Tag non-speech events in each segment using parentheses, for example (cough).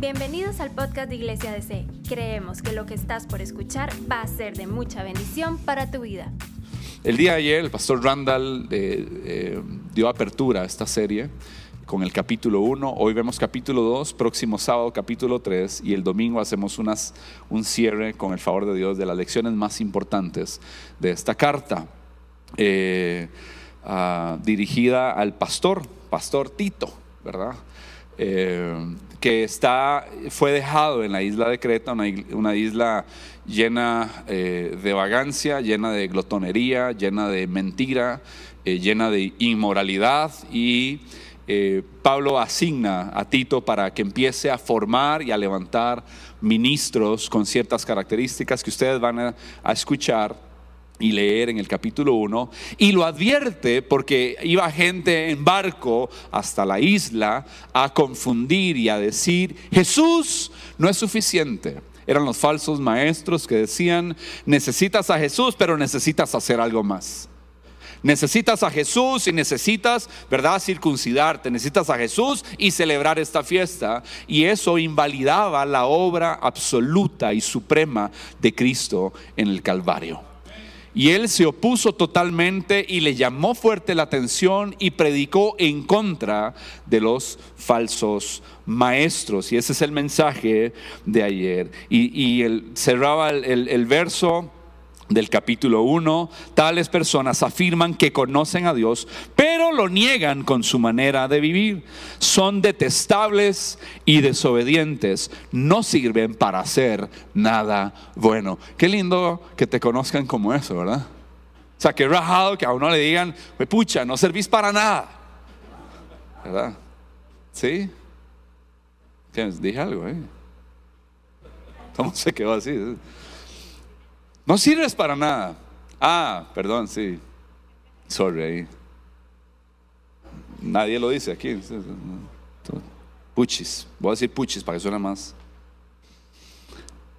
Bienvenidos al podcast de Iglesia DC. Creemos que lo que estás por escuchar va a ser de mucha bendición para tu vida. El día de ayer el pastor Randall eh, dio apertura a esta serie con el capítulo 1. Hoy vemos capítulo 2, próximo sábado capítulo 3 y el domingo hacemos unas, un cierre con el favor de Dios de las lecciones más importantes de esta carta eh, ah, dirigida al pastor, pastor Tito, ¿verdad? Eh, que está, fue dejado en la isla de Creta, una, isla llena eh, de vagancia, llena de glotonería, llena de mentira, llena de inmoralidad y eh, Pablo asigna a Tito para que empiece a formar y a levantar ministros con ciertas características que ustedes van a, escuchar y leer en el capítulo 1, y lo advierte porque iba gente en barco hasta la isla a confundir y a decir, Jesús no es suficiente. Eran los falsos maestros que decían, necesitas a Jesús, pero necesitas hacer algo más. Necesitas a Jesús y necesitas, ¿verdad?, circuncidarte. Necesitas a Jesús y celebrar esta fiesta. Y eso invalidaba la obra absoluta y suprema de Cristo en el Calvario. Y él se opuso totalmente y le llamó fuerte la atención y predicó en contra de los falsos maestros. Y ese es el mensaje de ayer. Y, él cerraba el, el verso del capítulo 1, tales personas afirman que conocen a Dios, pero lo niegan con su manera de vivir. Son detestables y desobedientes, no sirven para hacer nada bueno. Qué lindo que te conozcan como eso, ¿verdad? O sea, que rajado que a uno le digan, pucha, no servís para nada. ¿Verdad? ¿Sí? Dije algo, ¿eh? ¿Cómo se quedó así? No sirves para nada. Ah, perdón, sí. Sorry. Nadie lo dice aquí. Puchis. Voy a decir puchis para que suene más.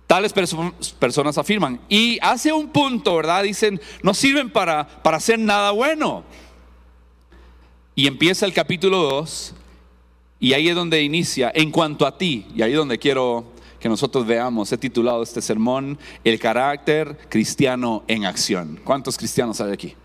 Tales personas afirman. Y hace un punto, ¿verdad? Dicen, no sirven para, para hacer nada bueno. Y empieza el capítulo 2. Y ahí es donde inicia, en cuanto a ti, y ahí es donde quiero que nosotros veamos. He titulado este sermón El carácter cristiano en acción. ¿Cuántos cristianos hay aquí?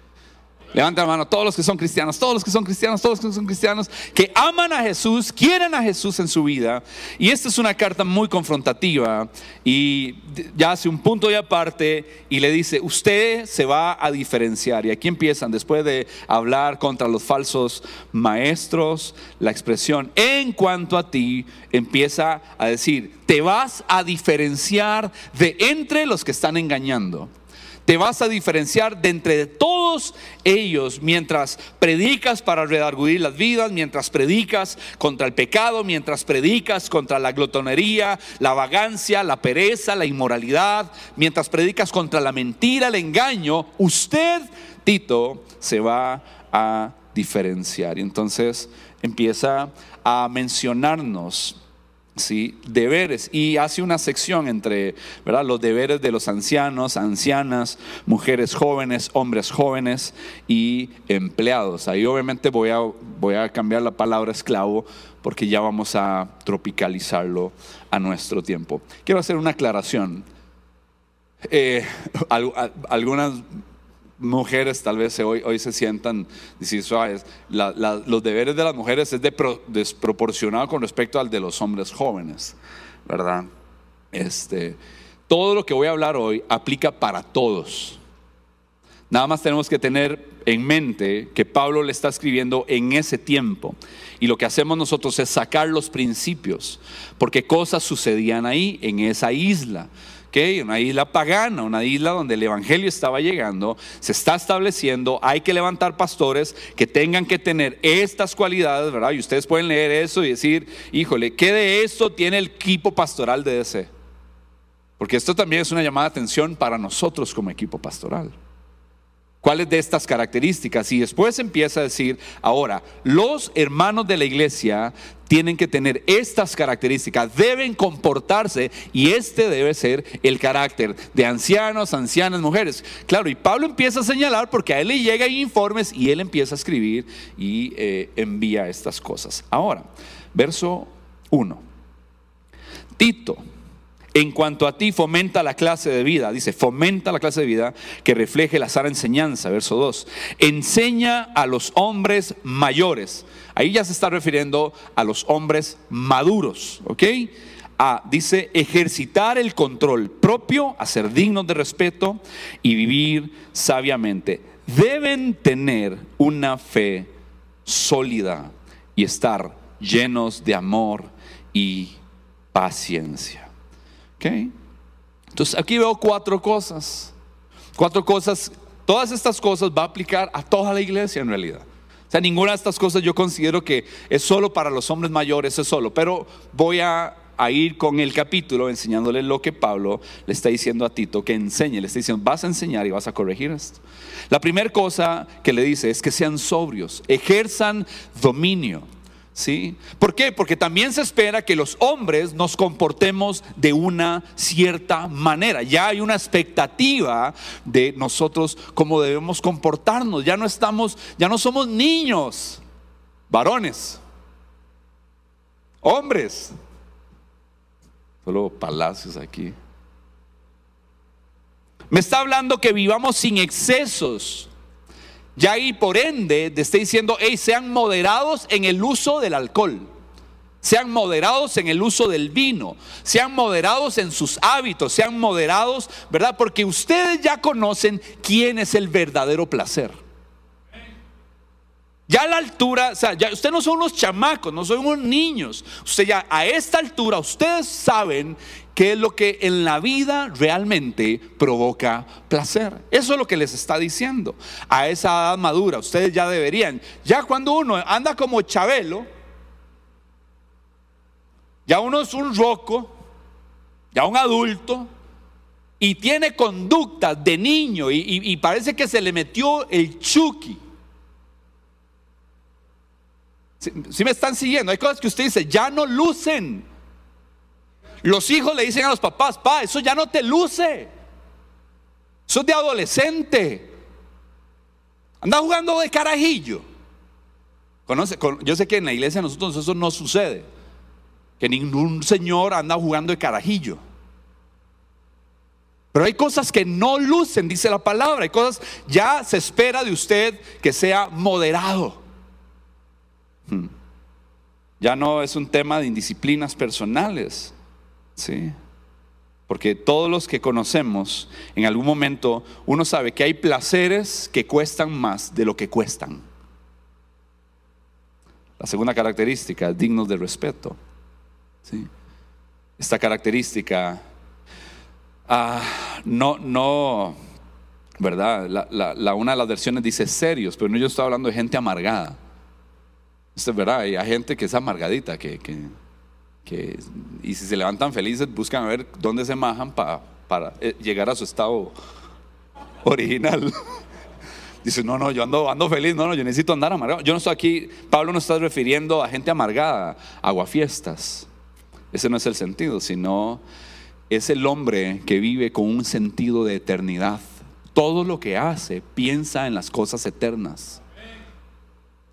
Levanta la mano, todos los que son cristianos, todos los que son cristianos, todos los que son cristianos, que aman a Jesús, quieren a Jesús en su vida. Y esta es una carta muy confrontativa y ya hace un punto de aparte y le dice, usted se va a diferenciar. Y aquí empiezan, después de hablar contra los falsos maestros, la expresión, en cuanto a ti, empieza a decir, te vas a diferenciar de entre los que están engañando. Te vas a diferenciar de entre todos ellos mientras predicas para redarguir las vidas, mientras predicas contra el pecado, mientras predicas contra la glotonería, la vagancia, la pereza, la inmoralidad, mientras predicas contra la mentira, el engaño, usted, Tito, se va a diferenciar. Y entonces empieza a mencionarnos ¿sí? deberes y hace una sección entre los deberes de los ancianos, ancianas, mujeres jóvenes, hombres jóvenes y empleados. Ahí obviamente voy a, voy a cambiar la palabra esclavo porque ya vamos a tropicalizarlo a nuestro tiempo. Quiero hacer una aclaración. Eh, (laughs) algunas mujeres tal vez hoy, hoy se sientan decir los deberes de las mujeres es desproporcionado con respecto al de los hombres jóvenes, ¿verdad? Este, todo lo que voy a hablar hoy aplica para todos. Nada más tenemos que tener en mente que Pablo le está escribiendo en ese tiempo. Y lo que hacemos nosotros es sacar los principios, porque cosas sucedían ahí, en esa isla una isla pagana, una isla donde el Evangelio estaba llegando, se está estableciendo, hay que levantar pastores que tengan que tener estas cualidades, ¿verdad? Y ustedes pueden leer eso y decir, híjole, ¿qué de esto tiene el equipo pastoral de DC? Porque esto también es una llamada de atención para nosotros como equipo pastoral. ¿Cuáles de estas características? Y después empieza a decir, ahora, los hermanos de la iglesia tienen que tener estas características, deben comportarse y este debe ser el carácter de ancianos, ancianas, mujeres. Claro, y Pablo empieza a señalar porque a él le llegan informes y él empieza a escribir y eh, envía estas cosas. Ahora, verso 1. Tito, en cuanto a ti, fomenta la clase de vida, dice, fomenta la clase de vida que refleje la sana enseñanza, verso 2. Enseña a los hombres mayores. Ahí ya se está refiriendo a los hombres maduros, ¿ok? A, dice, ejercitar el control propio, a ser dignos de respeto y vivir sabiamente. Deben tener una fe sólida y estar llenos de amor y paciencia. Entonces aquí veo cuatro cosas. Cuatro cosas. Todas estas cosas va a aplicar a toda la iglesia en realidad. O sea, ninguna de estas cosas yo considero que es solo para los hombres mayores, es solo. Pero voy a, ir con el capítulo enseñándole lo que Pablo le está diciendo a Tito, que enseñe. Le está diciendo, vas a enseñar y vas a corregir esto. La primera cosa que le dice es que sean sobrios, ejerzan dominio. ¿Sí? ¿Por qué? Porque también se espera que los hombres nos comportemos de una cierta manera. Ya hay una expectativa de nosotros cómo debemos comportarnos. Ya no estamos, ya no somos niños, varones, hombres. Solo palacios aquí. Me está hablando que vivamos sin excesos ya ahí por ende te está diciendo, hey, sean moderados en el uso del alcohol. Sean moderados en el uso del vino, sean moderados en sus hábitos, sean moderados, ¿verdad? Porque ustedes ya conocen quién es el verdadero placer. Ya a la altura, o sea, ya ustedes no son unos chamacos, no son unos niños. Usted ya a esta altura, ustedes saben qué es lo que en la vida realmente provoca placer. Eso es lo que les está diciendo. A esa edad madura, ustedes ya deberían, ya cuando uno anda como Chabelo, ya uno es un roco, ya un adulto, y tiene conductas de niño y, parece que se le metió el chuki. Si, me están siguiendo, hay cosas que usted dice, ya no lucen. Los hijos le dicen a los papás, pa, eso ya no te luce. Eso es de adolescente. Anda jugando de carajillo. Conoce, yo sé que en la iglesia nosotros eso no sucede. Que ningún señor anda jugando de carajillo. Pero hay cosas que no lucen, dice la palabra. Hay cosas, ya se espera de usted que sea moderado. Hmm. Ya no es un tema de indisciplinas personales. ¿Sí? Porque todos los que conocemos, en algún momento, uno sabe que hay placeres que cuestan más de lo que cuestan. La segunda característica, dignos de respeto. ¿sí? Esta característica, ah, no, no, ¿verdad? La, una de las versiones dice serios, pero no yo estoy hablando de gente amargada. Esto es verdad, hay gente que es amargadita, que que, y si se levantan felices, buscan a ver dónde se majan para eh, llegar a su estado original. (laughs) Dice, no, no, yo ando, ando feliz, no, no, yo necesito andar amargado. Yo no estoy aquí, Pablo no está refiriendo a gente amargada, aguafiestas. Ese no es el sentido, sino es el hombre que vive con un sentido de eternidad. Todo lo que hace piensa en las cosas eternas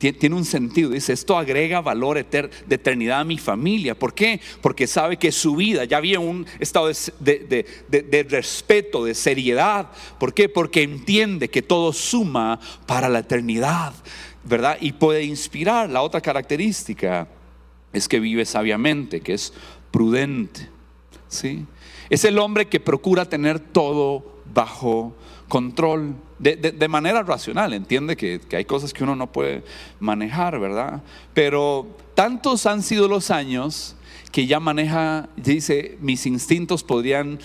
tiene un sentido. Dice, esto agrega valor de eternidad a mi familia. ¿Por qué? Porque sabe que su vida ya había un estado de, de, respeto, de seriedad. ¿Por qué? Porque entiende que todo suma para la eternidad, ¿verdad? Y puede inspirar. La otra característica es que vive sabiamente, que es prudente. ¿sí? Es el hombre que procura tener todo bajo control de, manera racional. Entiende que, hay cosas que uno no puede manejar, ¿verdad? Pero tantos han sido los años que ya maneja, dice, mis instintos podrían,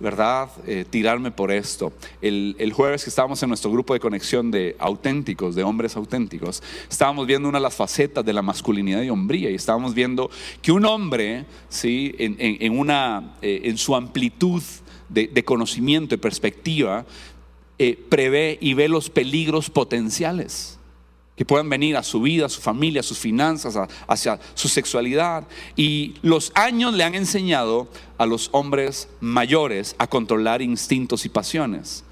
¿verdad?, eh, tirarme por esto. El, el, jueves que estábamos en nuestro grupo de conexión de auténticos, de hombres auténticos, estábamos viendo una de las facetas de la masculinidad y hombría y estábamos viendo que un hombre, ¿sí?, en, una, eh, en su amplitud de, de conocimiento y perspectiva, eh, prevé y ve los peligros potenciales que puedan venir a su vida, a su familia, a sus finanzas, hacia su sexualidad. Y los años le han enseñado a los hombres mayores a controlar instintos y pasiones,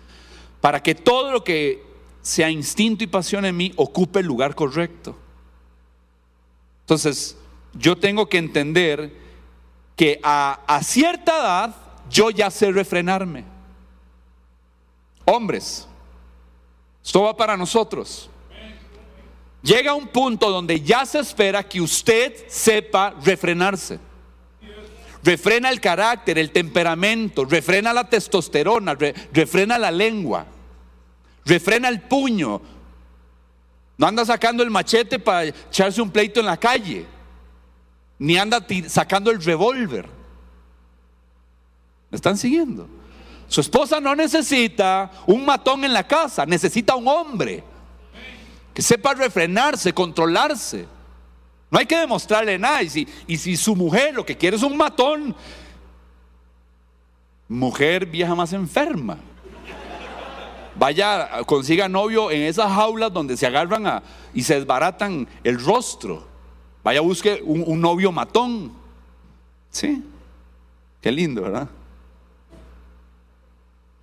para que todo lo que sea instinto y pasión en mí ocupe el lugar correcto. Entonces, yo tengo que entender que a, a cierta edad yo ya sé refrenarme. Hombres, esto va para nosotros. Llega un punto donde ya se espera que usted sepa refrenarse. Refrena el carácter, el temperamento, refrena la testosterona, refrena la lengua, refrena el puño. No anda sacando el machete para echarse un pleito en la calle, ni anda sacando el revólver. ¿Me están siguiendo? Su esposa no necesita un matón en la casa, necesita un hombre que sepa refrenarse, controlarse. No hay que demostrarle nada. Y si, y si su mujer lo que quiere es un matón, mujer vieja más enferma. Vaya, consiga novio en esas jaulas donde se agarran a, y se desbaratan el rostro. Vaya, busque un, un novio matón. Sí, qué lindo, ¿verdad?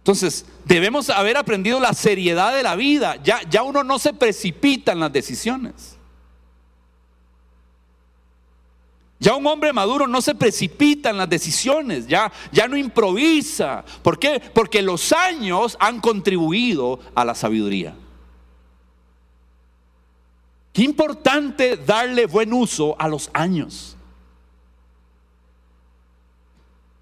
Entonces, debemos haber aprendido la seriedad de la vida. Ya, ya uno no se precipita en las decisiones. Ya un hombre maduro no se precipita en las decisiones, ya, ya no improvisa. ¿Por qué? Porque los años han contribuido a la sabiduría. Qué importante darle buen uso a los años.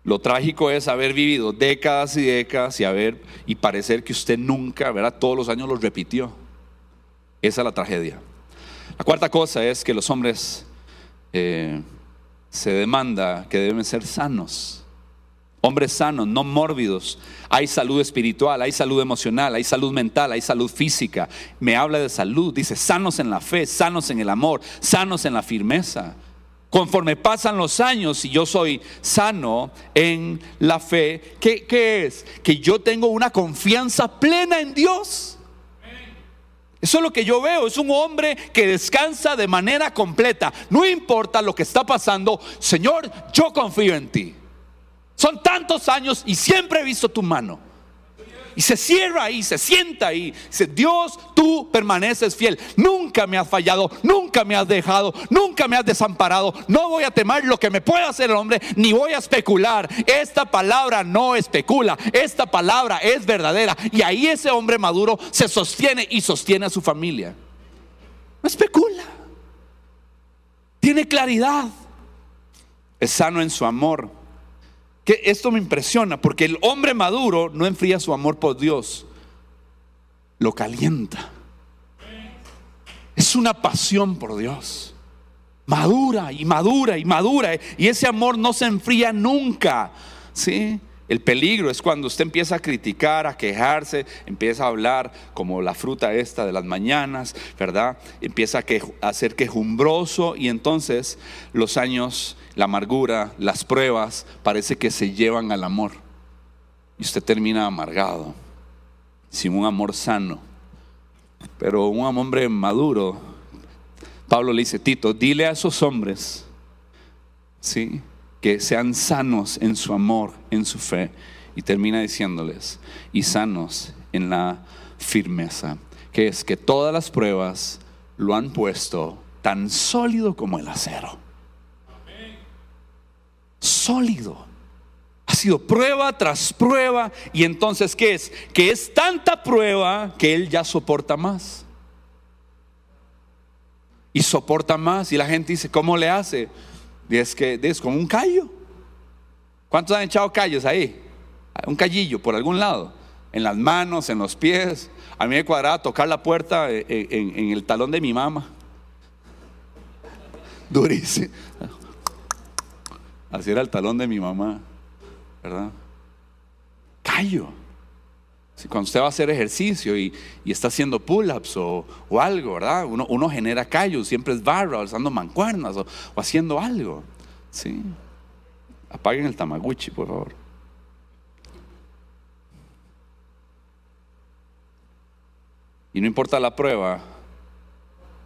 Lo trágico es haber vivido décadas y décadas y haber y parecer que usted nunca, ¿verdad? Todos los años lo repitió. Esa es la tragedia. La cuarta cosa es que los hombres eh, se demanda que deben ser sanos. Hombres sanos, no mórbidos. Hay salud espiritual, hay salud emocional, hay salud mental, hay salud física. Me habla de salud, dice sanos en la fe, sanos en el amor, sanos en la firmeza. Conforme pasan los años y yo soy sano en la fe, ¿qué, es? Que yo tengo una confianza plena en Dios. Eso es lo que yo veo, es un hombre que descansa de manera completa. No importa lo que está pasando, Señor, yo confío en ti. Son tantos años y siempre he visto tu mano. Y se cierra ahí, se sienta ahí. Dice, Dios, tú permaneces fiel. Nunca me has fallado, nunca me has dejado, nunca me has desamparado. No voy a temer lo que me pueda hacer el hombre, ni voy a especular. Esta palabra no especula, esta palabra es verdadera. Y ahí ese hombre maduro se sostiene y sostiene a su familia. No especula. Tiene claridad. Es sano en su amor esto me impresiona porque el hombre maduro no enfría su amor por Dios, lo calienta. Es una pasión por Dios. Madura y madura y madura. Y ese amor no se enfría nunca. ¿Sí? El peligro es cuando usted empieza a criticar, a quejarse, empieza a hablar como la fruta esta de las mañanas, ¿verdad? Empieza a, ser quejumbroso y entonces los años, la amargura, las pruebas, parece que se llevan al amor. Y usted termina amargado, sin un amor sano. Pero un hombre maduro, Pablo le dice, Tito, dile a esos hombres, ¿sí? Que sean sanos en su amor, en su fe. Y termina diciéndoles, y sanos en la firmeza, que es que todas las pruebas lo han puesto tan sólido como el acero. Sólido. Ha sido prueba tras prueba. Y entonces, ¿qué es? Que es tanta prueba que él ya soporta más. Y soporta más. Y la gente dice, ¿cómo le hace? Y es que como un callo. ¿Cuántos han echado callos ahí? Un callillo por algún lado. En las manos, en los pies. A mí me cuadraba tocar la puerta eh, eh, en, el talón de mi mamá. (laughs) Durísimo. Así era el talón de mi mamá. ¿Verdad? Callo. Cuando usted va a hacer ejercicio y, está haciendo pull-ups o, algo, ¿verdad? Uno, genera callos, siempre es barra, usando mancuernas o, haciendo algo. ¿sí? Apaguen el tamaguchi, por favor. Y no importa la prueba,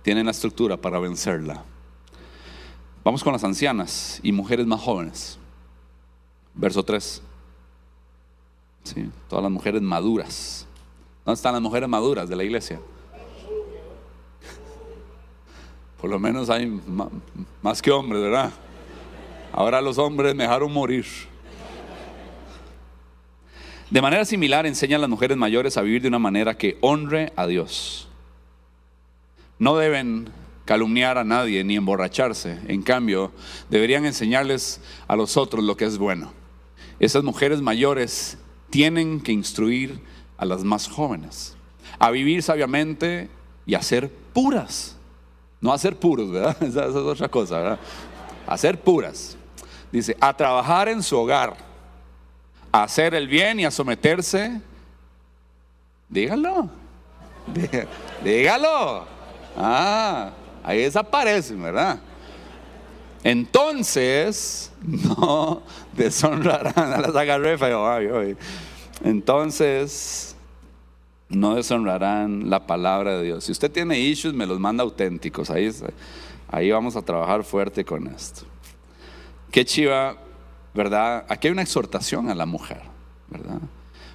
tienen la estructura para vencerla. Vamos con las ancianas y mujeres más jóvenes. Verso 3. Sí, todas las mujeres maduras. ¿Dónde están las mujeres maduras de la iglesia? (laughs) Por lo menos hay más que hombres, ¿verdad? Ahora los hombres dejaron morir. De manera similar enseñan las mujeres mayores a vivir de una manera que honre a Dios. No deben calumniar a nadie ni emborracharse. En cambio, deberían enseñarles a los otros lo que es bueno. Esas mujeres mayores tienen que instruir a las más jóvenes a vivir sabiamente y a ser puras. No a ser puros, ¿verdad? (laughs) Esa, es otra cosa, ¿verdad? A ser puras. Dice, a trabajar en su hogar, a hacer el bien y a someterse. Dígalo. (laughs) Dígalo. Ah, ahí desaparecen, ¿verdad? Entonces, (laughs) no deshonrarán a las agarré Entonces, no deshonrarán la palabra de Dios. Si usted tiene issues, me los manda auténticos. Ahí, ahí vamos a trabajar fuerte con esto. Qué chiva, ¿verdad? Aquí hay una exhortación a la mujer, ¿verdad?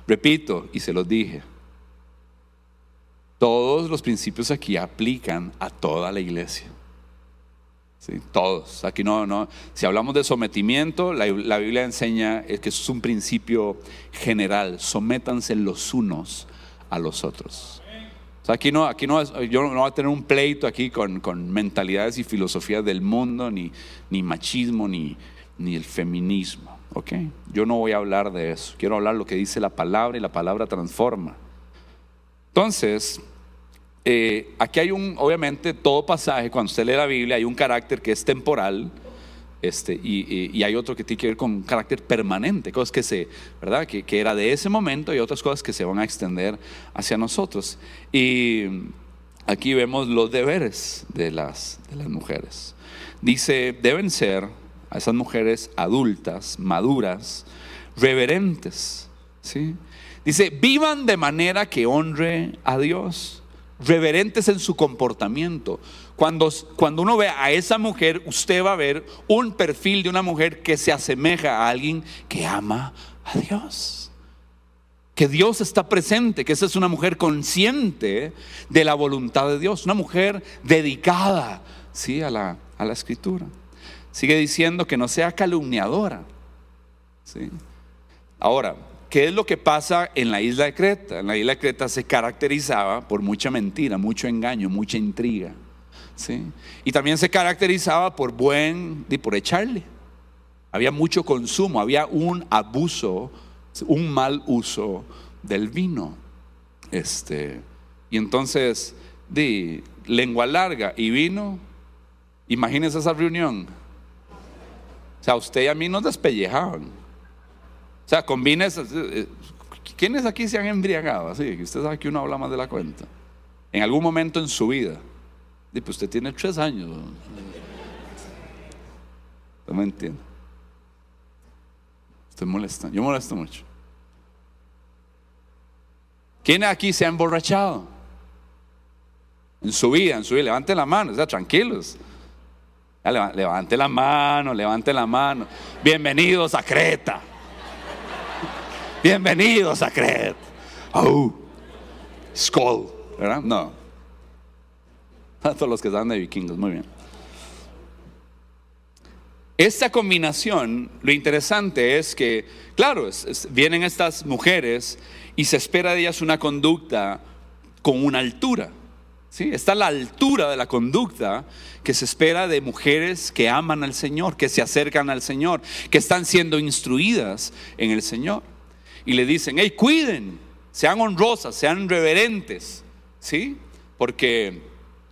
Repito, y se los dije, todos los principios aquí aplican a toda la iglesia. Todos. Aquí no, no. Si hablamos de sometimiento, la, la Biblia enseña que es un principio general. Sométanse los unos a los otros. aquí no, aquí no, yo no voy a tener un pleito aquí con, mentalidades y filosofías del mundo, ni, ni machismo, ni, ni el feminismo. ¿ok? Yo no voy a hablar de eso. Quiero hablar lo que dice la palabra y la palabra transforma. Entonces, eh, aquí hay un, obviamente, todo pasaje, cuando usted lee la Biblia, hay un carácter que es temporal. Este, y, hay otro que tiene que ver con carácter permanente, cosas que se, ¿verdad? Que, que, era de ese momento y otras cosas que se van a extender hacia nosotros. Y aquí vemos los deberes de las, de las mujeres. Dice, deben ser a esas mujeres adultas, maduras, reverentes. ¿sí? Dice, vivan de manera que honre a Dios, reverentes en su comportamiento. Cuando, cuando uno ve a esa mujer, usted va a ver un perfil de una mujer que se asemeja a alguien que ama a Dios. Que Dios está presente, que esa es una mujer consciente de la voluntad de Dios, una mujer dedicada ¿sí? a, la, a la escritura. Sigue diciendo que no sea calumniadora. ¿sí? Ahora, ¿qué es lo que pasa en la isla de Creta? En la isla de Creta se caracterizaba por mucha mentira, mucho engaño, mucha intriga. Y también se caracterizaba por buen, y por echarle. Había mucho consumo, había un abuso, un mal uso del vino. Este, y entonces, di, lengua larga y vino, imagínense esa reunión. O sea, usted y a mí nos despellejaban. O sea, combines. Eh, ¿Quiénes aquí se han embriagado? Así que usted sabe que uno habla más de la cuenta. En algún momento en su vida. Y pues usted tiene tres años. No me entiende. Usted molesta. Yo molesto mucho. ¿Quién aquí se ha emborrachado? En su vida, en su vida. Levante la mano, o sea, tranquilos. levante la mano, levante la mano. Bienvenidos a Creta. Bienvenidos a Creta. Oh, Skull, ¿verdad? No. Todos los que están de vikingos, muy bien. Esta combinación, lo interesante es que, claro, vienen estas mujeres y se espera de ellas una conducta con una altura. ¿sí? Está la altura de la conducta que se espera de mujeres que aman al Señor, que se acercan al Señor, que están siendo instruidas en el Señor. Y le dicen, hey, cuiden, sean honrosas, sean reverentes, ¿sí? Porque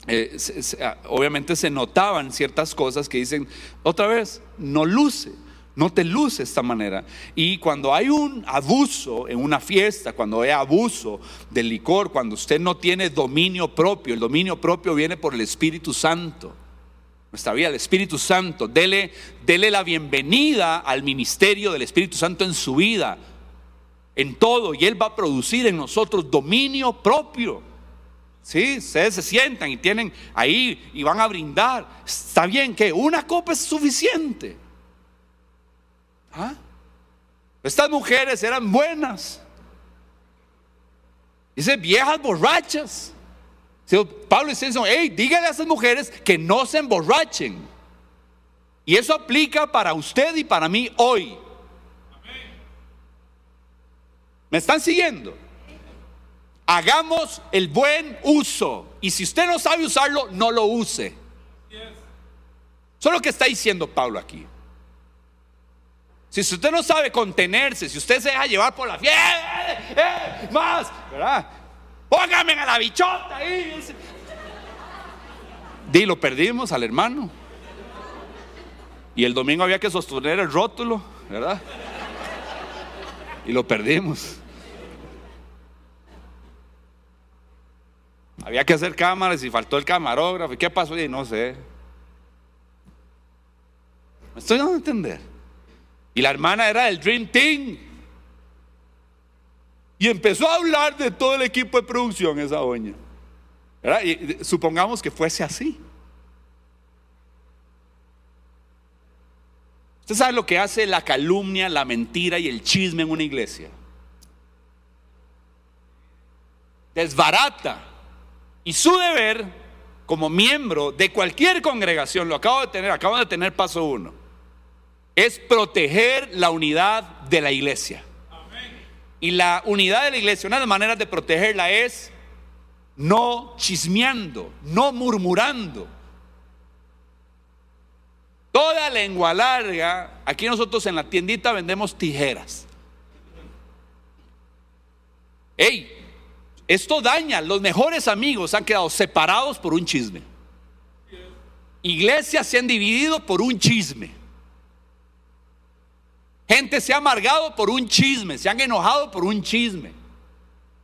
eh, ah, obviamente se notaban ciertas cosas que dicen, otra vez, no luce, no te luce esta manera. Y cuando hay un abuso en una fiesta, cuando hay abuso del licor, cuando usted no tiene dominio propio, el dominio propio viene por el Espíritu Santo. Nuestra vida, el Espíritu Santo, dele, dele la bienvenida al ministerio del Espíritu Santo en su vida, en todo, y Él va a producir en nosotros dominio propio. Sí, ustedes se sientan y tienen ahí y van a brindar. Está bien que una copa es suficiente. ¿Ah? Estas mujeres eran buenas. Dice viejas borrachas. Pablo dice, hey, dígale a esas mujeres que no se emborrachen. Y eso aplica para usted y para mí hoy. ¿Me están siguiendo? Hagamos el buen uso. Y si usted no sabe usarlo, no lo use. Eso es lo que está diciendo Pablo aquí. Si usted no sabe contenerse, si usted se deja llevar por la fiesta, eh, eh, más, ¿verdad? Póngame a la bichota ahí. Di, lo perdimos al hermano. Y el domingo había que sostener el rótulo, ¿verdad? Y lo perdimos. Había que hacer cámaras y faltó el camarógrafo. ¿Y qué pasó? Y no sé. Me estoy dando a entender. Y la hermana era el Dream Team. Y empezó a hablar de todo el equipo de producción, esa doña. Y supongamos que fuese así. Usted sabe lo que hace la calumnia, la mentira y el chisme en una iglesia. Desbarata. Y su deber como miembro de cualquier congregación, lo acabo de tener, acabo de tener paso uno, es proteger la unidad de la iglesia. Y la unidad de la iglesia, una de las maneras de protegerla es no chismeando, no murmurando. Toda lengua larga, aquí nosotros en la tiendita vendemos tijeras. Ey, esto daña, los mejores amigos han quedado separados por un chisme. Iglesias se han dividido por un chisme. Gente se ha amargado por un chisme, se han enojado por un chisme.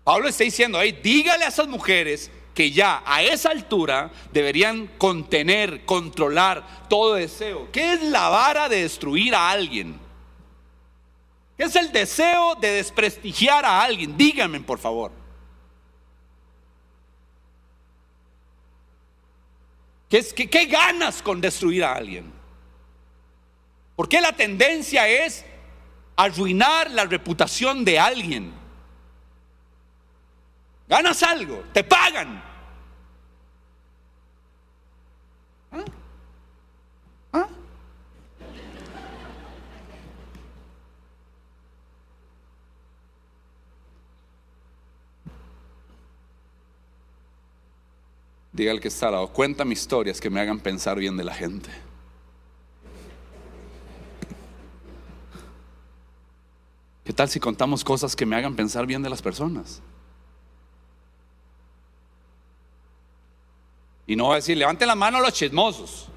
Pablo está diciendo, ahí, dígale a esas mujeres que ya a esa altura deberían contener, controlar todo deseo. ¿Qué es la vara de destruir a alguien? ¿Qué es el deseo de desprestigiar a alguien? Díganme, por favor. ¿Qué, ganas con destruir a alguien? ¿Por qué la tendencia es arruinar la reputación de alguien. Ganas algo, te pagan. Diga el que está al lado, cuéntame historias que me hagan pensar bien de la gente. ¿Qué tal si contamos cosas que me hagan pensar bien de las personas? Y no voy a decir, levanten la mano a los chismosos.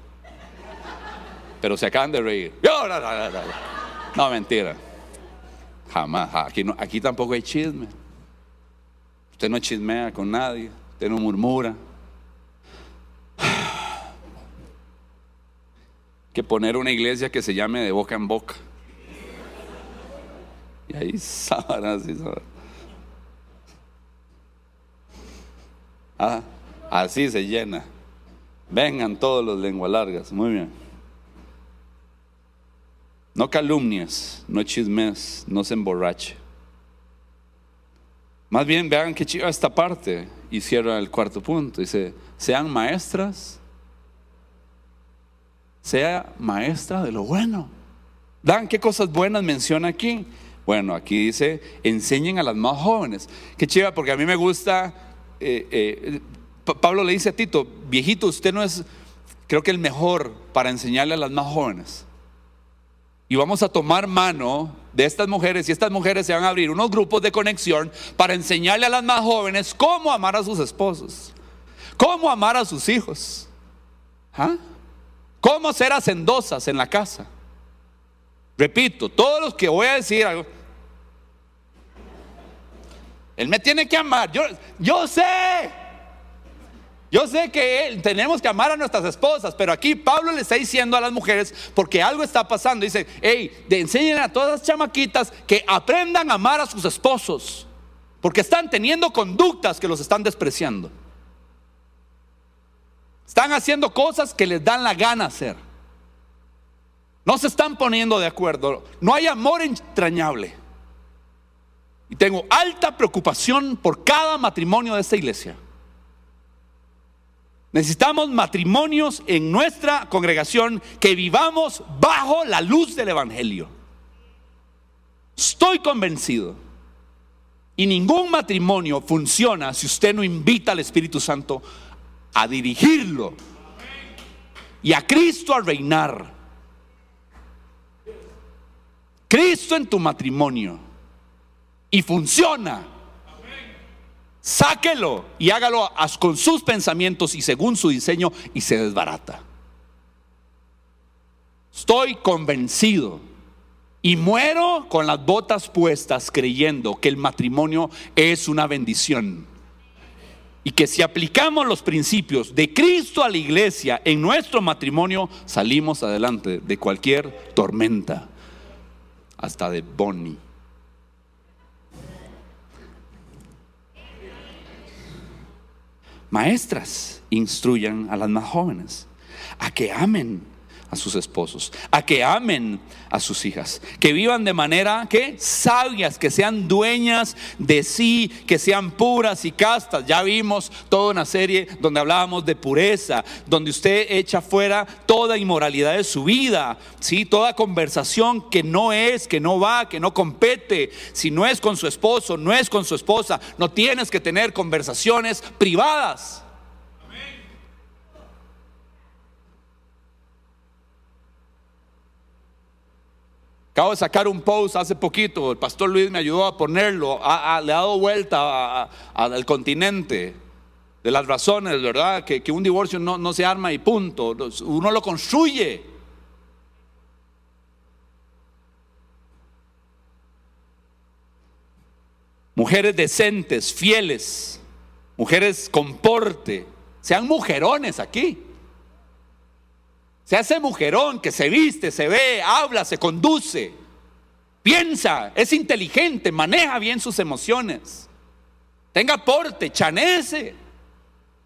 Pero se acaban de reír. No, mentira. Jamás. Aquí, aquí tampoco hay chisme. Usted no chismea con nadie. Usted no murmura. Que poner una iglesia que se llame de boca en boca. Y ahí sábanas y Ah, así se llena. Vengan todos los lenguas largas. Muy bien. No calumnias, no chismes, no se emborrache. Más bien vean que chiva esta parte y cierra el cuarto punto. Dice, sean maestras, sea maestra de lo bueno. Dan qué cosas buenas menciona aquí. Bueno, aquí dice, enseñen a las más jóvenes. Qué chiva, porque a mí me gusta, eh, eh, Pablo le dice a Tito, viejito, usted no es, creo que el mejor para enseñarle a las más jóvenes. Y vamos a tomar mano de estas mujeres y estas mujeres se van a abrir unos grupos de conexión para enseñarle a las más jóvenes cómo amar a sus esposos, cómo amar a sus hijos, ¿Ah? Cómo ser hacendosas en la casa. Repito, todos los que voy a decir algo, él me tiene que amar. Yo, yo sé. Yo sé que tenemos que amar a nuestras esposas, pero aquí Pablo le está diciendo a las mujeres, porque algo está pasando, dice, hey, enseñen a todas las chamaquitas que aprendan a amar a sus esposos, porque están teniendo conductas que los están despreciando. Están haciendo cosas que les dan la gana hacer. No se están poniendo de acuerdo. No hay amor entrañable. Y tengo alta preocupación por cada matrimonio de esta iglesia. Necesitamos matrimonios en nuestra congregación que vivamos bajo la luz del Evangelio. Estoy convencido. Y ningún matrimonio funciona si usted no invita al Espíritu Santo a dirigirlo y a Cristo a reinar. Cristo en tu matrimonio y funciona. Sáquelo y hágalo con sus pensamientos y según su diseño y se desbarata. Estoy convencido y muero con las botas puestas creyendo que el matrimonio es una bendición. Y que si aplicamos los principios de Cristo a la iglesia en nuestro matrimonio, salimos adelante de cualquier tormenta, hasta de Bonnie. Maestras, instruyan a las más jóvenes a que amen a sus esposos, a que amen a sus hijas, que vivan de manera que sabias, que sean dueñas de sí, que sean puras y castas. Ya vimos toda una serie donde hablábamos de pureza, donde usted echa fuera toda inmoralidad de su vida, sí, toda conversación que no es, que no va, que no compete, si no es con su esposo, no es con su esposa, no tienes que tener conversaciones privadas. Acabo de sacar un post hace poquito, el pastor Luis me ayudó a ponerlo, le ha dado vuelta al continente de las razones, ¿verdad? Que, un divorcio no, no se arma y punto, uno lo construye. Mujeres decentes, fieles, mujeres con porte, sean mujerones aquí. Se hace mujerón que se viste, se ve, habla, se conduce, piensa, es inteligente, maneja bien sus emociones. Tenga porte, chanece,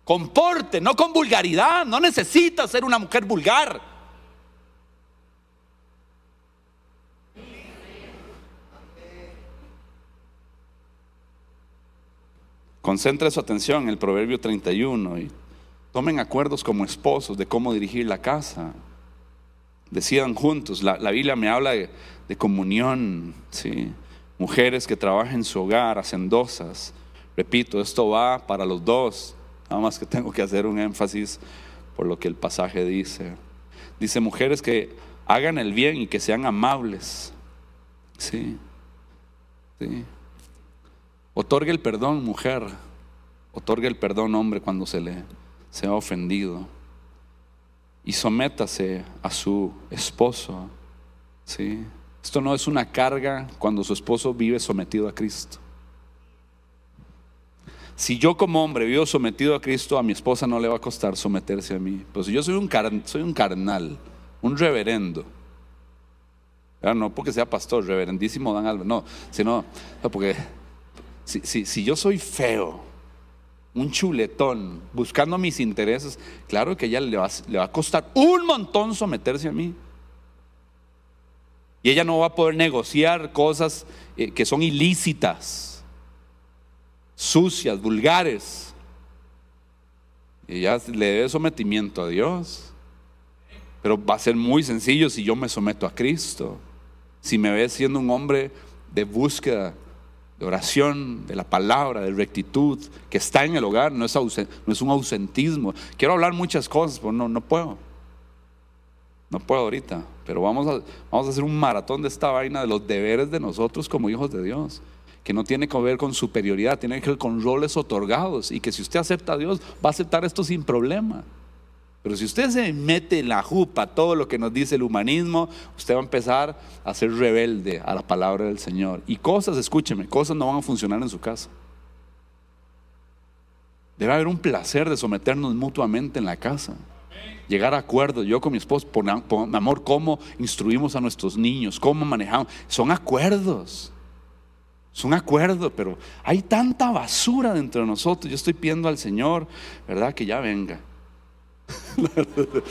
comporte, no con vulgaridad, no necesita ser una mujer vulgar. Concentre su atención en el Proverbio 31 y Tomen acuerdos como esposos de cómo dirigir la casa. Decidan juntos. La, Biblia me habla de, comunión. ¿sí? Mujeres que trabajen en su hogar, hacendosas. Repito, esto va para los dos. Nada más que tengo que hacer un énfasis por lo que el pasaje dice. Dice mujeres que hagan el bien y que sean amables. Sí. Sí. Otorgue el perdón, mujer. Otorgue el perdón, hombre, cuando se le se ha ofendido y sométase a su esposo. ¿sí? Esto no es una carga cuando su esposo vive sometido a Cristo. Si yo como hombre vivo sometido a Cristo, a mi esposa no le va a costar someterse a mí. Pues yo soy un, soy un carnal, un reverendo. No porque sea pastor, reverendísimo Dan Álvarez, no, sino porque si, si yo soy feo, un chuletón, buscando mis intereses, claro que a ella le va, le va a costar un montón someterse a mí. Y ella no va a poder negociar cosas eh, que son ilícitas, sucias, vulgares. Ella le debe sometimiento a Dios. Pero va a ser muy sencillo si yo me someto a Cristo. Si me ve siendo un hombre de búsqueda de oración, de la palabra, de rectitud, que está en el hogar, no es, no es un ausentismo. Quiero hablar muchas cosas, pero no, no puedo. No puedo ahorita, pero vamos a, vamos a hacer un maratón de esta vaina de los deberes de nosotros como hijos de Dios, que no tiene que ver con superioridad, tiene que ver con roles otorgados y que si usted acepta a Dios, va a aceptar esto sin problema. Pero si usted se mete en la jupa todo lo que nos dice el humanismo, usted va a empezar a ser rebelde a la palabra del Señor. Y cosas, escúcheme, cosas no van a funcionar en su casa. Debe haber un placer de someternos mutuamente en la casa. Llegar a acuerdos, yo con mi esposo, por, amor, cómo instruimos a nuestros niños, cómo manejamos. Son acuerdos. Son acuerdos, pero hay tanta basura dentro de nosotros. Yo estoy pidiendo al Señor, ¿verdad? Que ya venga (laughs)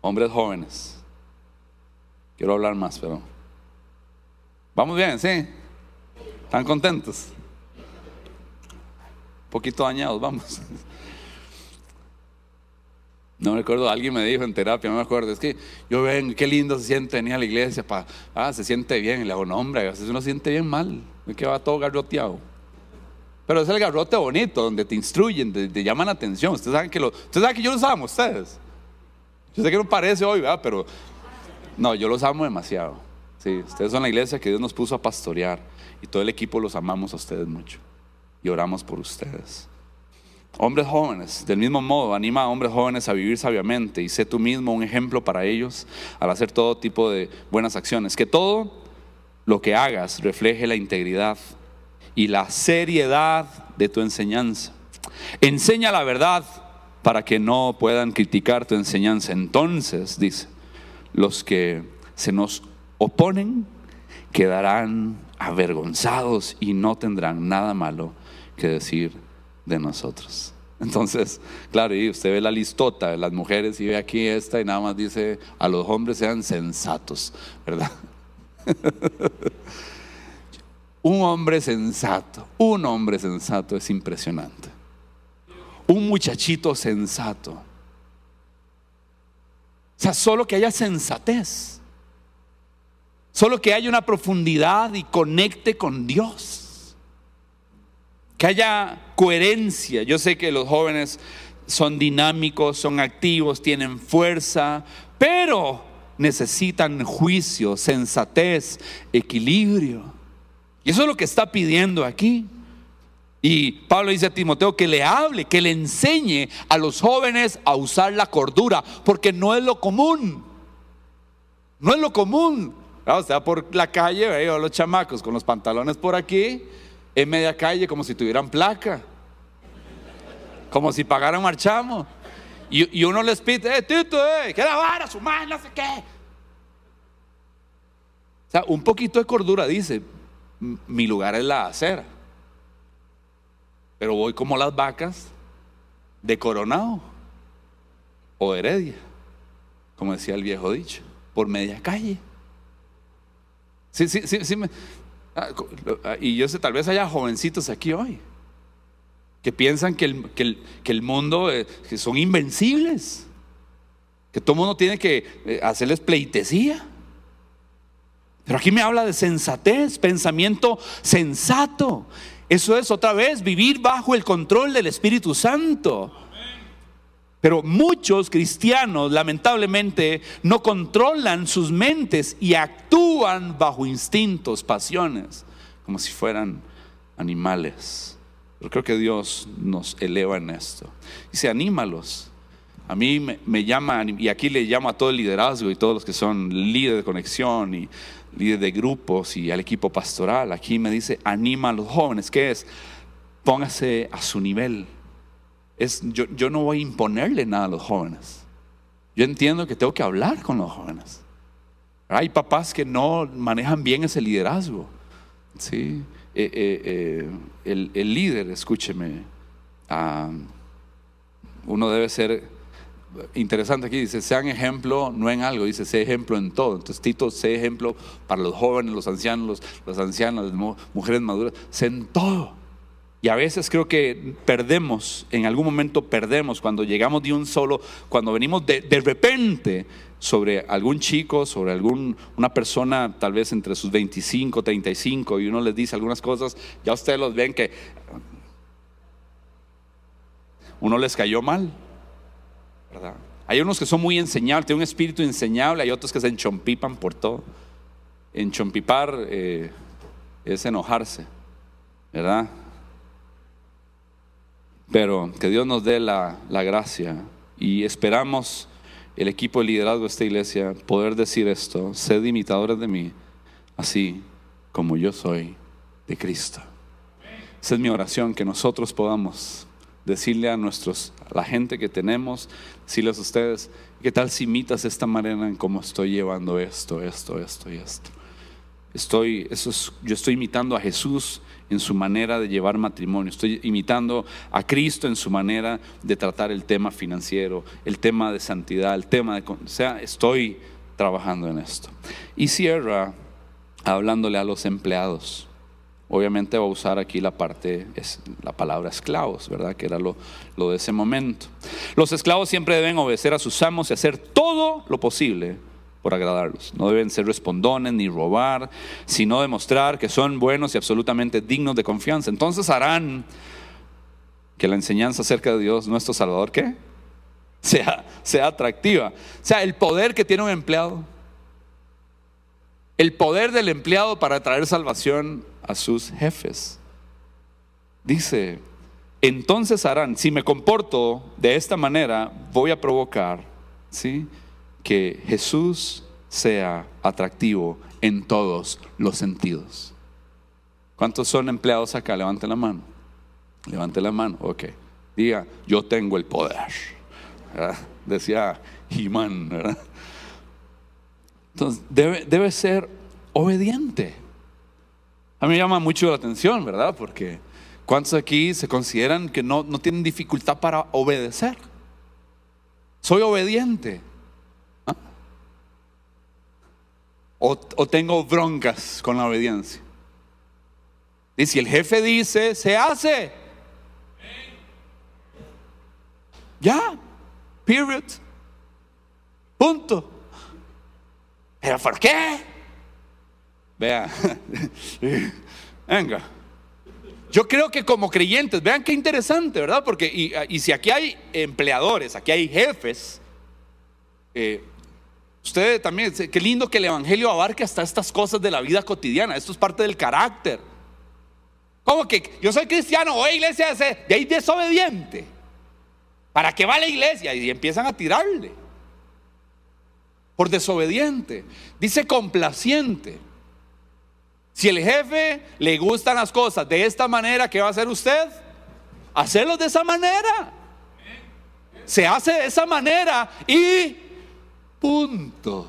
Hombres jóvenes. Quiero hablar más, pero Vamos bien, ¿sí? ¿Están contentos? Un poquito dañados, vamos. (laughs) No me recuerdo, alguien me dijo en terapia, no me acuerdo, es que yo ven, qué lindo se siente venir a la iglesia, pa, ah, se siente bien, y le hago, no a veces uno se siente bien mal, es que va todo garroteado. Pero es el garrote bonito, donde te instruyen, te, llaman la atención. Ustedes saben que lo, ustedes saben que yo los amo, ustedes. Yo sé que no parece hoy, ¿verdad? Pero no, yo los amo demasiado. Sí, ustedes son la iglesia que Dios nos puso a pastorear y todo el equipo los amamos a ustedes mucho y oramos por ustedes. Hombres jóvenes, del mismo modo, anima a hombres jóvenes a vivir sabiamente y sé tú mismo un ejemplo para ellos al hacer todo tipo de buenas acciones. Que todo lo que hagas refleje la integridad y la seriedad de tu enseñanza. Enseña la verdad para que no puedan criticar tu enseñanza. Entonces, dice, los que se nos oponen quedarán avergonzados y no tendrán nada malo que decir de nosotros. Entonces, claro, y usted ve la listota de las mujeres y ve aquí esta y nada más dice, a los hombres sean sensatos, ¿verdad? (laughs) Un hombre sensato, un hombre sensato es impresionante. Un muchachito sensato. O sea, solo que haya sensatez. Solo que haya una profundidad y conecte con Dios. Que haya coherencia. Yo sé que los jóvenes son dinámicos, son activos, tienen fuerza, pero necesitan juicio, sensatez, equilibrio. Y eso es lo que está pidiendo aquí. Y Pablo dice a Timoteo que le hable, que le enseñe a los jóvenes a usar la cordura, porque no es lo común. No es lo común. O sea, por la calle, veo a los chamacos con los pantalones por aquí, en media calle, como si tuvieran placa, como si pagaran marchamo. Y, uno les pide, eh, Tito, eh, que la vara, su madre, no sé qué. O sea, un poquito de cordura, dice, mi lugar es la acera. Pero voy como las vacas de Coronado o Heredia, como decía el viejo dicho, por media calle. Sí, sí, sí, sí. Y yo sé, tal vez haya jovencitos aquí hoy que piensan que el, que el, mundo eh, que son invencibles, que todo mundo tiene que eh, hacerles pleitesía. Pero aquí me habla de sensatez, pensamiento sensato. Eso es otra vez vivir bajo el control del Espíritu Santo. Pero muchos cristianos lamentablemente no controlan sus mentes y actúan bajo instintos, pasiones, como si fueran animales. Pero creo que Dios nos eleva en esto. Dice, anímalos. A mí me, me llama, y aquí le llamo a todo el liderazgo y todos los que son líderes de conexión y líder de grupos y al equipo pastoral. Aquí me dice, anima a los jóvenes. ¿Qué es? Póngase a su nivel. Es, yo, yo no voy a imponerle nada a los jóvenes. Yo entiendo que tengo que hablar con los jóvenes. Hay papás que no manejan bien ese liderazgo. ¿sí? Eh, eh, eh, el, el, líder, escúcheme, ah, uno debe ser interesante aquí, dice, sean ejemplo no en algo, dice, sé ejemplo en todo. Entonces Tito, sé ejemplo para los jóvenes, los ancianos, los, las ancianas, las mujeres maduras, sé en todo. Y a veces creo que perdemos, en algún momento perdemos cuando llegamos de un solo, cuando venimos de, de repente sobre algún chico, sobre algún, una persona tal vez entre sus 25, 35 y uno les dice algunas cosas, ya ustedes los ven que uno les cayó mal. Hay unos que son muy enseñables, tienen un espíritu enseñable, hay otros que se enchompipan por todo. Enchompipar eh, es enojarse, ¿verdad? Pero que Dios nos dé la, la gracia y esperamos el equipo de liderazgo de esta iglesia poder decir esto, sed imitadores de mí, así como yo soy de Cristo. Esa es mi oración, que nosotros podamos decirle a nuestros, a la gente que tenemos, decirles a ustedes, ¿qué tal si imitas esta manera en cómo estoy llevando esto, esto, esto y esto? Estoy, eso yo estoy imitando a Jesús en su manera de llevar matrimonio, estoy imitando a Cristo en su manera de tratar el tema financiero, el tema de santidad, el tema de... O sea, estoy trabajando en esto. Y cierra hablándole a los empleados. Obviamente va a usar aquí la parte, la palabra esclavos, ¿verdad? Que era lo de ese momento. Los esclavos siempre deben obedecer a sus amos y hacer todo lo posible agradarlos. No deben ser respondones ni robar, sino demostrar que son buenos y absolutamente dignos de confianza. Entonces harán que la enseñanza acerca de Dios, nuestro Salvador, ¿qué? Sea, sea atractiva. O sea, el poder que tiene un empleado el poder del empleado para traer salvación a sus jefes. Dice, entonces harán, si me comporto de esta manera, voy a provocar, ¿sí? Que Jesús sea atractivo en todos los sentidos. ¿Cuántos son empleados acá? Levanten la mano. Levante la mano, ok. Diga, yo tengo el poder. Decía Jimán. Entonces, debe, ser obediente. A mí me llama mucho la atención, ¿verdad? Porque ¿cuántos aquí se consideran que no, no tienen dificultad para obedecer? Soy obediente. ¿Ah? O, tengo broncas con la obediencia. Y si el jefe dice, se hace. Ya, period. Punto. ¿Pero por qué? Vea, (laughs) venga. Yo creo que como creyentes, vean qué interesante, ¿verdad? Porque, y, si aquí hay empleadores, aquí hay jefes, eh, ustedes también, qué lindo que el Evangelio abarque hasta estas cosas de la vida cotidiana, esto es parte del carácter. ¿Cómo que yo soy cristiano, voy a iglesia, de ahí desobediente? ¿Para qué va la iglesia? Y empiezan a tirarle por desobediente. Dice complaciente. Si el jefe le gustan las cosas de esta manera, ¿qué va a hacer usted? Hacerlo de esa manera. Se hace de esa manera y punto.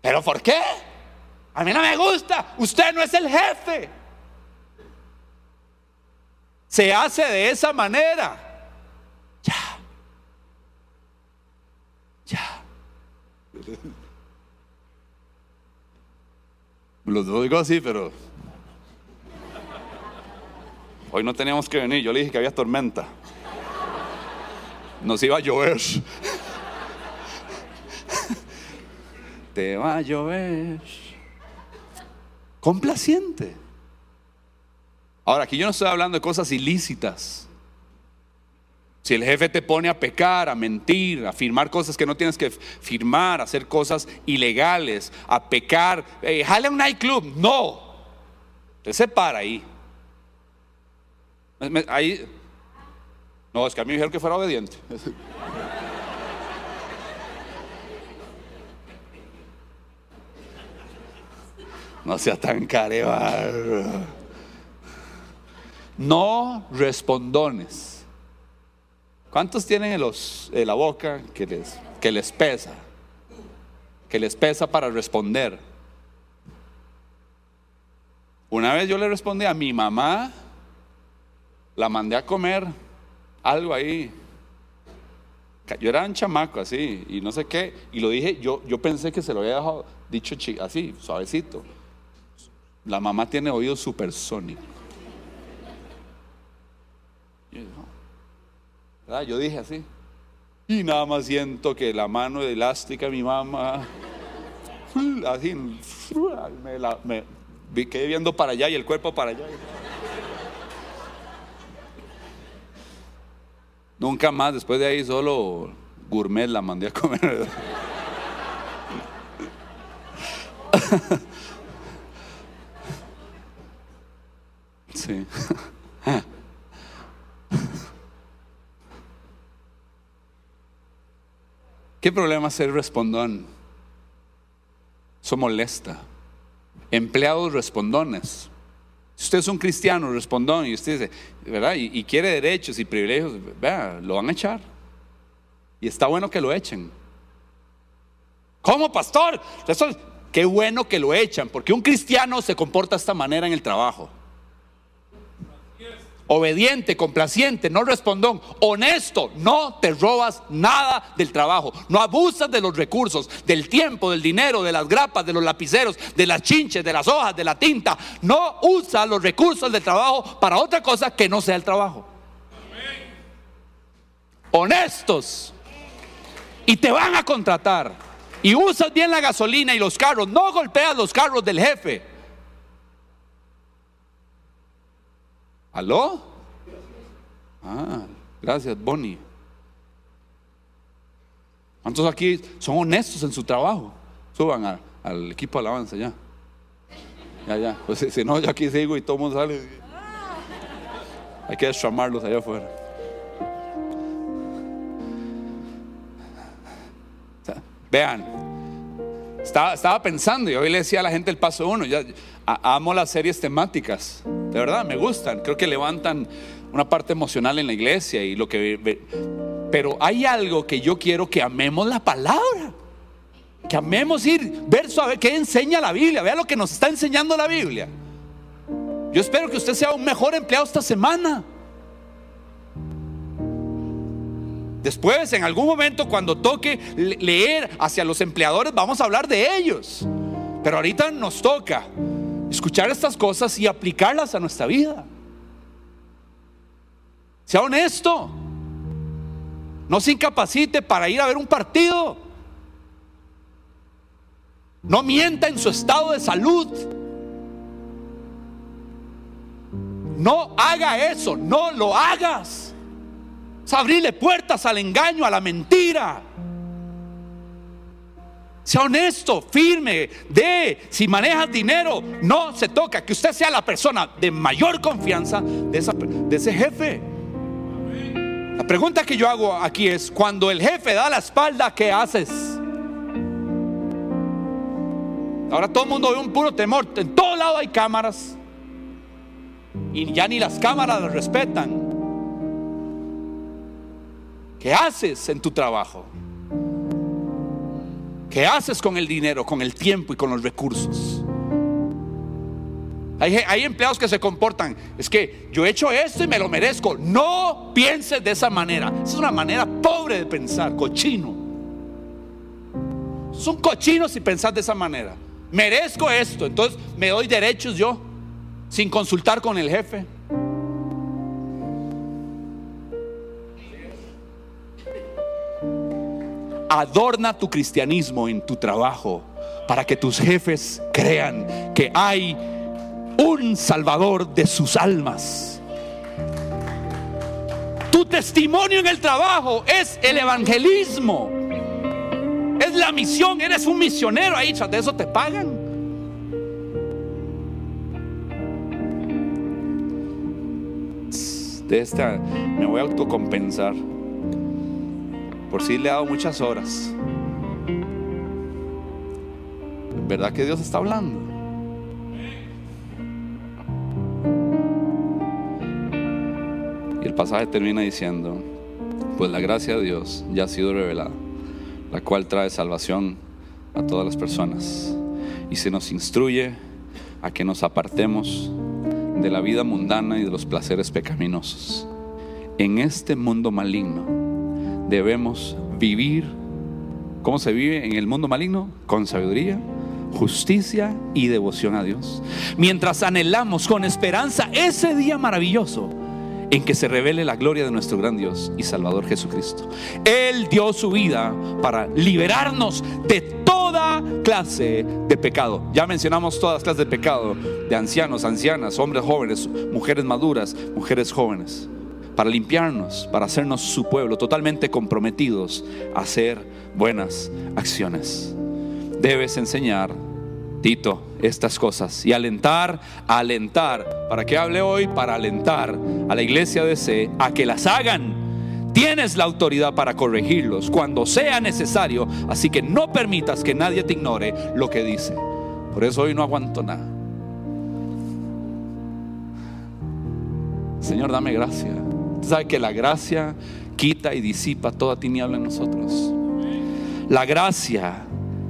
¿Pero por qué? A mí no me gusta. Usted no es el jefe. Se hace de esa manera. Ya. Ya. Lo digo así, pero hoy no teníamos que venir. Yo le dije que había tormenta. Nos iba a llover. Te va a llover. Complaciente. Ahora, aquí yo no estoy hablando de cosas ilícitas. Si el jefe te pone a pecar, a mentir, a firmar cosas que no tienes que firmar, a hacer cosas ilegales, a pecar, eh, jale a un nightclub, no. Usted se para ahí. ahí. No, es que a mí me dijeron que fuera obediente. (laughs) No sea tan carebar. No respondones. ¿Cuántos tienen en, los, la boca que les, que les pesa? Que les pesa para responder. Una vez yo le respondí a mi mamá, la mandé a comer algo ahí. Yo era un chamaco así y no sé qué, y lo dije, yo, yo pensé que se lo había dejado dicho así, suavecito. La mamá tiene oído supersónico. Yo dije así. Y nada más siento que la mano elástica de mi mamá, (laughs) así, me, la, me quedé viendo para allá y el cuerpo para allá. Nunca más, después de ahí solo gourmet la mandé a comer. (laughs) Sí. (laughs) ¿Qué problema ser respondón? Eso molesta. Empleados respondones. Si usted es un cristiano respondón y usted dice, ¿verdad? Y, quiere derechos y privilegios, vea, lo van a echar. Y está bueno que lo echen. ¿Cómo, pastor? Eso, qué bueno que lo echan, porque un cristiano se comporta de esta manera en el trabajo. Obediente, complaciente, no respondón, honesto, no te robas nada del trabajo, no abusas de los recursos, del tiempo, del dinero, de las grapas, de los lapiceros, de las chinches, de las hojas, de la tinta, no usa los recursos del trabajo para otra cosa que no sea el trabajo. Honestos. Y te van a contratar. Y usas bien la gasolina y los carros. No golpeas los carros del jefe. ¿Aló? Ah, gracias, Bonnie. ¿Cuántos aquí son honestos en su trabajo? Suban al equipo de alabanza ya. Ya, ya. Pues si no, yo aquí sigo y todo mundo sale. Hay que llamarlos allá afuera. Vean, estaba, estaba, pensando y hoy le decía a la gente el paso uno, amo las series temáticas, de verdad, me gustan, creo que levantan una parte emocional en la iglesia y lo que... Pero hay algo que yo quiero que amemos la palabra, que amemos ir verso a ver qué enseña la Biblia, vea lo que nos está enseñando la Biblia. Yo espero que usted sea un mejor empleado esta semana. Después, en algún momento, cuando toque leer hacia los empleadores, vamos a hablar de ellos. Pero ahorita nos toca escuchar estas cosas y aplicarlas a nuestra vida. Sea honesto. No se incapacite para ir a ver un partido. No mienta en su estado de salud. No haga eso, no lo hagas. Es abrirle puertas al engaño, a la mentira. Sea honesto, firme, de, si manejas dinero, no se toca. Que usted sea la persona de mayor confianza de, ese jefe. La pregunta que yo hago aquí es, cuando el jefe da la espalda, ¿qué haces? Ahora todo el mundo ve un puro temor. En todo lado hay cámaras. Y ya ni las cámaras las respetan. ¿Qué haces en tu trabajo? ¿Qué haces con el dinero, con el tiempo y con los recursos? Hay, empleados que se comportan, es que yo he hecho esto y me lo merezco. No pienses de esa manera. es una manera pobre de pensar, cochino. Son cochinos si pensás de esa manera. Merezco esto, entonces me doy derechos yo sin consultar con el jefe. Adorna tu cristianismo en tu trabajo para que tus jefes crean que hay un salvador de sus almas. Tu testimonio en el trabajo es el evangelismo. Es la misión, eres un misionero ahí, de eso te pagan. De esta me voy a autocompensar. Por si le he dado muchas horas. ¿Verdad que Dios está hablando? Y el pasaje termina diciendo, pues la gracia de Dios ya ha sido revelada, la cual trae salvación a todas las personas. Y se nos instruye a que nos apartemos de la vida mundana y de los placeres pecaminosos. En este mundo maligno debemos vivir. ¿Cómo se vive en el mundo maligno? Con sabiduría, justicia y devoción a Dios. Mientras anhelamos con esperanza ese día maravilloso en que se revele la gloria de nuestro gran Dios y Salvador Jesucristo. Él dio su vida para liberarnos de toda clase de pecado. Ya mencionamos todas las clases de pecado, de ancianos, ancianas, hombres jóvenes, mujeres maduras, mujeres jóvenes para limpiarnos, para hacernos su pueblo, totalmente comprometidos a hacer buenas acciones. Debes enseñar, Tito, estas cosas y alentar, alentar. ¿Para qué hable hoy? Para alentar a la iglesia de C a que las hagan. Tienes la autoridad para corregirlos cuando sea necesario, así que no permitas que nadie te ignore lo que dice. Por eso hoy no aguanto nada. Señor, dame gracia sabe que la gracia quita y disipa toda tiniebla en nosotros. La gracia,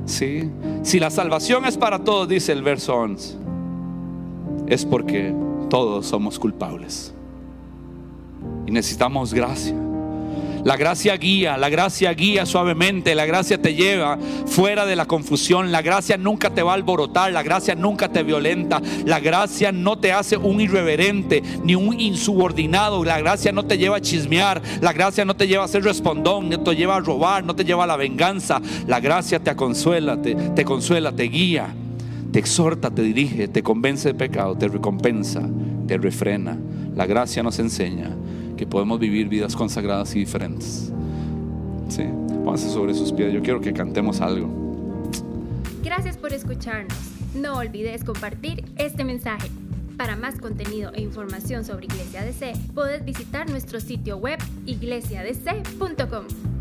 ¿sí? Si la salvación es para todos, dice el verso 11, es porque todos somos culpables. y necesitamos gracia. La gracia guía, la gracia guía suavemente, la gracia te lleva fuera de la confusión, la gracia nunca te va a alborotar, la gracia nunca te violenta, la gracia no te hace un irreverente ni un insubordinado, la gracia no te lleva a chismear, la gracia no te lleva a ser respondón, no te lleva a robar, no te lleva a la venganza, la gracia te consuela, te, te consuela, te guía, te exhorta, te dirige, te convence de pecado, te recompensa, te refrena. La gracia nos enseña que podemos vivir vidas consagradas y diferentes. Sí, pónganse sobre sus pies. Yo quiero que cantemos algo. Gracias por escucharnos. No olvides compartir este mensaje. Para más contenido e información sobre Iglesia DC, puedes visitar nuestro sitio web iglesiadc.com.